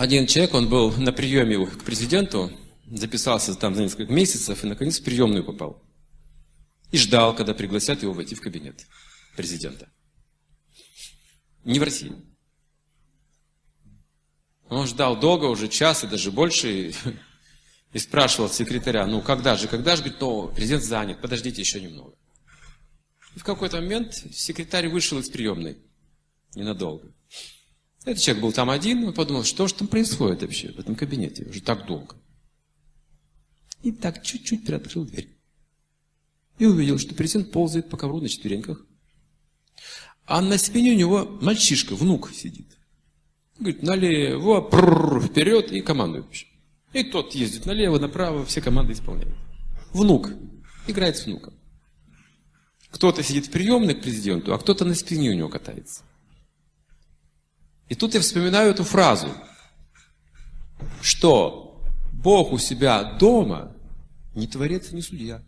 один человек, он был на приеме к президенту, записался там за несколько месяцев и наконец в приемную попал. И ждал, когда пригласят его войти в кабинет президента. Не в России. Он ждал долго, уже час и даже больше, и спрашивал секретаря, ну когда же, когда же, говорит, ну, президент занят, подождите еще немного. И в какой-то момент секретарь вышел из приемной ненадолго. Этот человек был там один, он подумал, что же там происходит вообще в этом кабинете уже так долго. И так чуть-чуть приоткрыл дверь. И увидел, что президент ползает по ковру на четвереньках. А на спине у него мальчишка, внук сидит. Говорит, налево, прррр, вперед и командует. И тот ездит налево, направо, все команды исполняет. Внук. Играет с внуком. Кто-то сидит в приемной к президенту, а кто-то на спине у него катается. И тут я вспоминаю эту фразу, что Бог у себя дома не творец, не судья,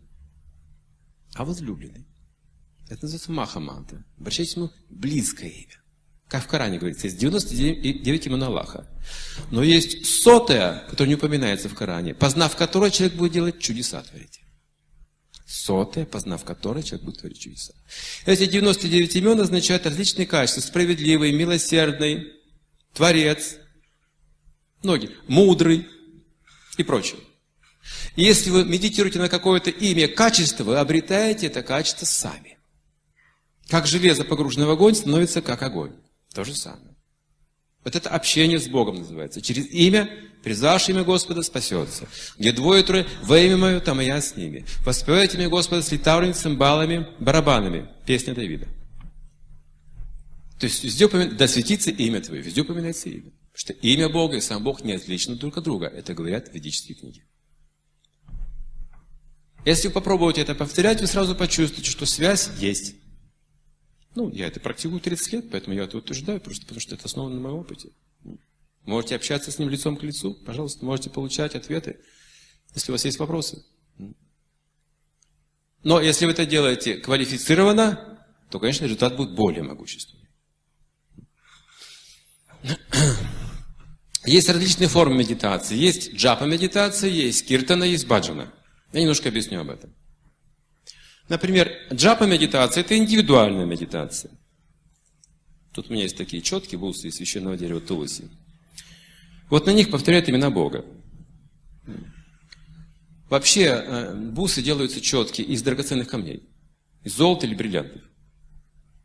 а возлюбленный. Это называется Махаманта. Обращайтесь ему близкое имя. Как в Коране говорится, есть 99 имен Аллаха. Но есть сотая, которая не упоминается в Коране, познав которое человек будет делать чудеса творить. Сотая, познав которое человек будет творить чудеса. Эти 99 имен означают различные качества. Справедливый, милосердный, творец, многие, мудрый и прочее. И если вы медитируете на какое-то имя, качество, вы обретаете это качество сами. Как железо, погруженное в огонь, становится как огонь. То же самое. Вот это общение с Богом называется. Через имя, призвавшее имя Господа, спасется. Где двое трое, во имя мое, там и я с ними. Воспевайте имя Господа с литаврами, цимбалами, барабанами. Песня Давида. То есть везде упоминается, да светится имя Твое, везде упоминается имя. Потому что имя Бога и сам Бог не отличны друг от друга. Это говорят ведические книги. Если вы попробуете это повторять, вы сразу почувствуете, что связь есть. Ну, я это практикую 30 лет, поэтому я это утверждаю, просто потому что это основано на моем опыте. Можете общаться с ним лицом к лицу, пожалуйста, можете получать ответы, если у вас есть вопросы. Но если вы это делаете квалифицированно, то, конечно, результат будет более могущественный. Есть различные формы медитации. Есть джапа медитация, есть киртана, есть баджана. Я немножко объясню об этом. Например, джапа медитация – это индивидуальная медитация. Тут у меня есть такие четкие бусы из священного дерева Туласи. Вот на них повторяют имена Бога. Вообще, э, бусы делаются четкие из драгоценных камней. Из золота или бриллиантов.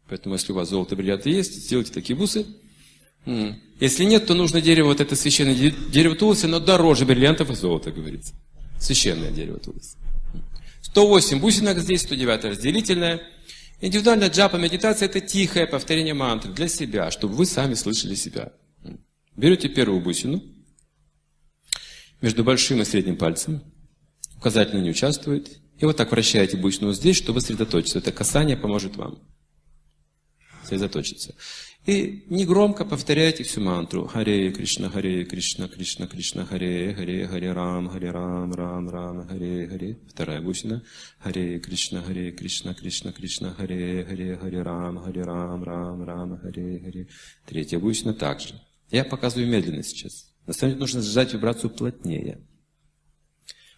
Поэтому, если у вас золото и бриллианты есть, сделайте такие бусы. Если нет, то нужно дерево, вот это священное дерево Туласи, но дороже бриллиантов и золота, говорится. Священное дерево Туласи. 108 бусинок здесь, 109 разделительная. Индивидуальная джапа медитация – это тихое повторение мантры для себя, чтобы вы сами слышали себя. Берете первую бусину между большим и средним пальцем, указательно не участвует, и вот так вращаете бусину здесь, чтобы сосредоточиться. Это касание поможет вам сосредоточиться. И негромко повторяйте всю мантру. Харе Кришна, Харе Кришна, Кришна, Кришна, Харе, Харе, Харе Рам, Харе Рам, Рам, Рам, Харе, Харе. Вторая бусина. Харе Кришна, Харе Кришна, Кришна, Кришна, Харе, Харе, Харе Рам, Харе Рам, Рам, Рам, Харе, Харе. Третья бусина также. Я показываю медленно сейчас. На самом деле нужно сжать вибрацию плотнее.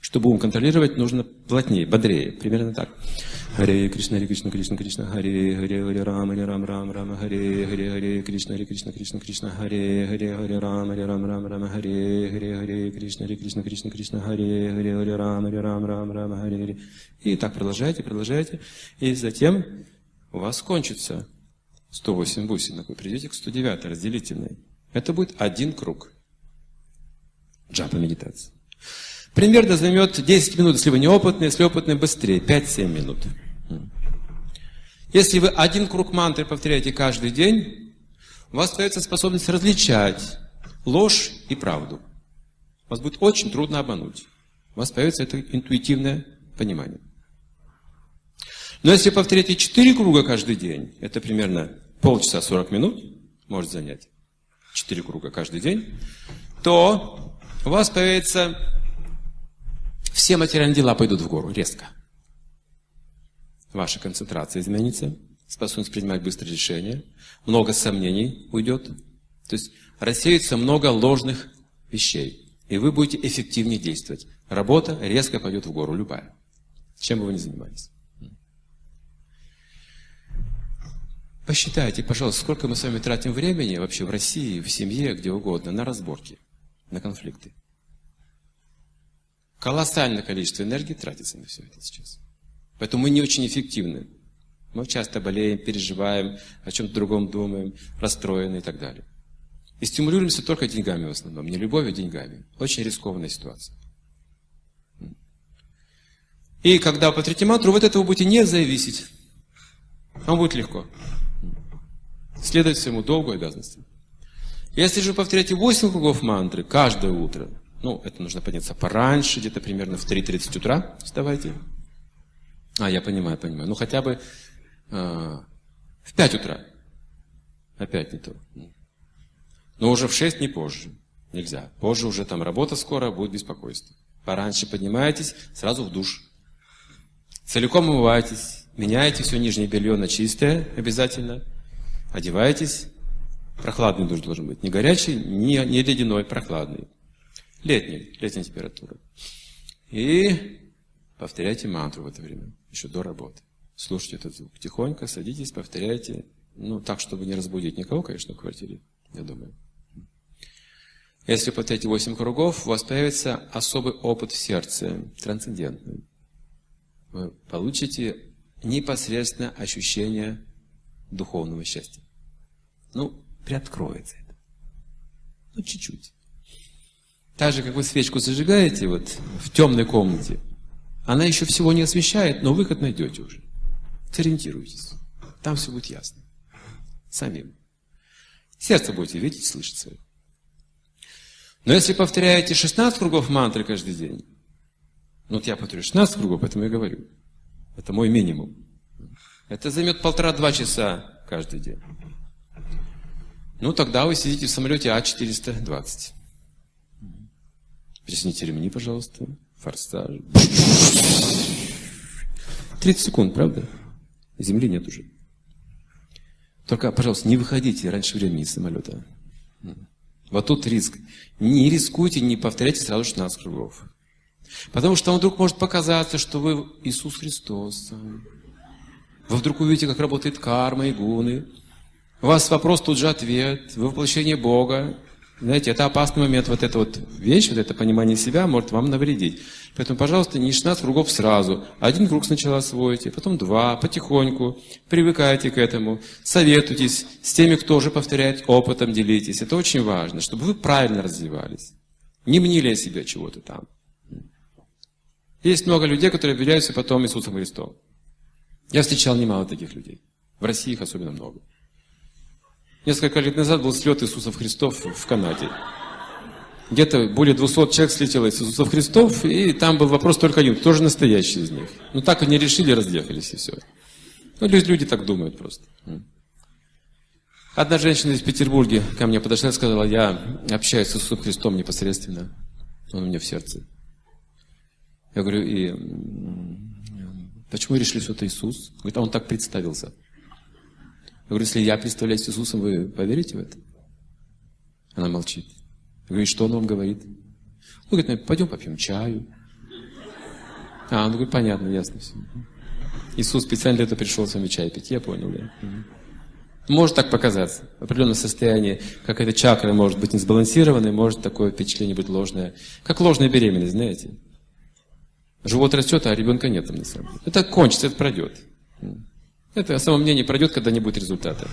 Чтобы ум контролировать, нужно плотнее, бодрее. Примерно так. Харе Кришна, Харе Кришна, Кришна, Кришна, Харе, Харе, Харе Рам, Харе Рам, Рам, Рам, Харе, Харе, Харе Кришна, Харе Кришна, Кришна, Кришна, Харе, Харе, Харе Рам, Харе Рам, Рам, Рам, Харе, Харе, Харе Кришна, Харе Кришна, Кришна, Кришна, Харе, Харе, Харе Рам, Харе Рам, Рам, Рам, Харе, Харе. И так продолжайте, продолжайте. И затем у вас кончится 108 бусинок. Вы придете к 109 разделительной. Это будет один круг. Джапа медитации. Примерно займет 10 минут, если вы неопытный, если опытный, быстрее, 5-7 минут. Если вы один круг мантры повторяете каждый день, у вас остается способность различать ложь и правду. Вас будет очень трудно обмануть. У вас появится это интуитивное понимание. Но если повторяете 4 круга каждый день, это примерно полчаса 40 минут, может занять 4 круга каждый день, то у вас появится все материальные дела пойдут в гору резко. Ваша концентрация изменится, способность принимать быстрые решения, много сомнений уйдет. То есть рассеется много ложных вещей. И вы будете эффективнее действовать. Работа резко пойдет в гору, любая. Чем бы вы ни занимались. Посчитайте, пожалуйста, сколько мы с вами тратим времени вообще в России, в семье, где угодно, на разборки, на конфликты. Колоссальное количество энергии тратится на все это сейчас. Поэтому мы не очень эффективны. Мы часто болеем, переживаем, о чем-то другом думаем, расстроены и так далее. И стимулируемся только деньгами в основном, не любовью, а деньгами. Очень рискованная ситуация. И когда по мантру, вы от этого будете не зависеть. Вам будет легко. Следовать своему долгу и обязанностям. Если же повторяете 8 кругов мантры каждое утро, ну, это нужно подняться пораньше, где-то примерно в 3.30 утра вставайте. А, я понимаю, понимаю. Ну, хотя бы э, в 5 утра. Опять не то. Но уже в 6 не позже. Нельзя. Позже уже там работа скоро, будет беспокойство. Пораньше поднимаетесь, сразу в душ. Целиком умывайтесь, меняете все нижнее белье на чистое обязательно. Одеваетесь. Прохладный душ должен быть. Не горячий, не, не ледяной, прохладный. Летний, летняя температура. И повторяйте мантру в это время, еще до работы. Слушайте этот звук. Тихонько садитесь, повторяйте. Ну, так, чтобы не разбудить никого, конечно, в квартире, я думаю. Если повторяете 8 кругов, у вас появится особый опыт в сердце, трансцендентный. Вы получите непосредственно ощущение духовного счастья. Ну, приоткроется это. Ну, чуть-чуть. Так же, как вы свечку зажигаете вот в темной комнате, она еще всего не освещает, но выход найдете уже. Сориентируйтесь. Там все будет ясно. Самим. Сердце будете видеть, слышать свое. Но если повторяете 16 кругов мантры каждый день, ну вот я повторю 16 кругов, поэтому я говорю. Это мой минимум. Это займет полтора-два часа каждый день. Ну, тогда вы сидите в самолете А420. Присните ремни, пожалуйста. Форсаж. 30 секунд, правда? Земли нет уже. Только, пожалуйста, не выходите раньше времени из самолета. Вот тут риск. Не рискуйте, не повторяйте сразу 16 кругов. Потому что вдруг может показаться, что вы Иисус Христос. Вы вдруг увидите, как работает карма и гуны. У вас вопрос, тут же ответ. Вы воплощение Бога. Знаете, это опасный момент, вот эта вот вещь, вот это понимание себя может вам навредить. Поэтому, пожалуйста, не 16 кругов сразу. Один круг сначала освоите, потом два, потихоньку. Привыкайте к этому. Советуйтесь с теми, кто уже повторяет опытом, делитесь. Это очень важно, чтобы вы правильно развивались. Не мнили о себе чего-то там. Есть много людей, которые объявляются потом Иисусом Христом. Я встречал немало таких людей. В России их особенно много. Несколько лет назад был слет Иисусов Христов в Канаде. Где-то более 200 человек слетело из Иисусов Христов, и там был вопрос только один, кто же настоящий из них. Ну так они решили, разъехались, и все. Ну, люди, люди так думают просто. Одна женщина из Петербурга ко мне подошла и сказала, я общаюсь с Иисусом Христом непосредственно. Он у меня в сердце. Я говорю, и почему решили, что это Иисус? Говорит, а он так представился. Я говорю, если я представляюсь Иисусом, вы поверите в это? Она молчит. Я говорю, что он вам говорит? Он говорит, ну, пойдем попьем чаю. А, он говорит, понятно, ясно все. Иисус специально для этого пришел с вами чай пить. Я понял, да. Может так показаться. В определенном состоянии какая-то чакра может быть несбалансированной, может такое впечатление быть ложное. Как ложная беременность, знаете. Живот растет, а ребенка нет там на самом деле. Это кончится, это пройдет. Это самомнение пройдет, когда не будет результата.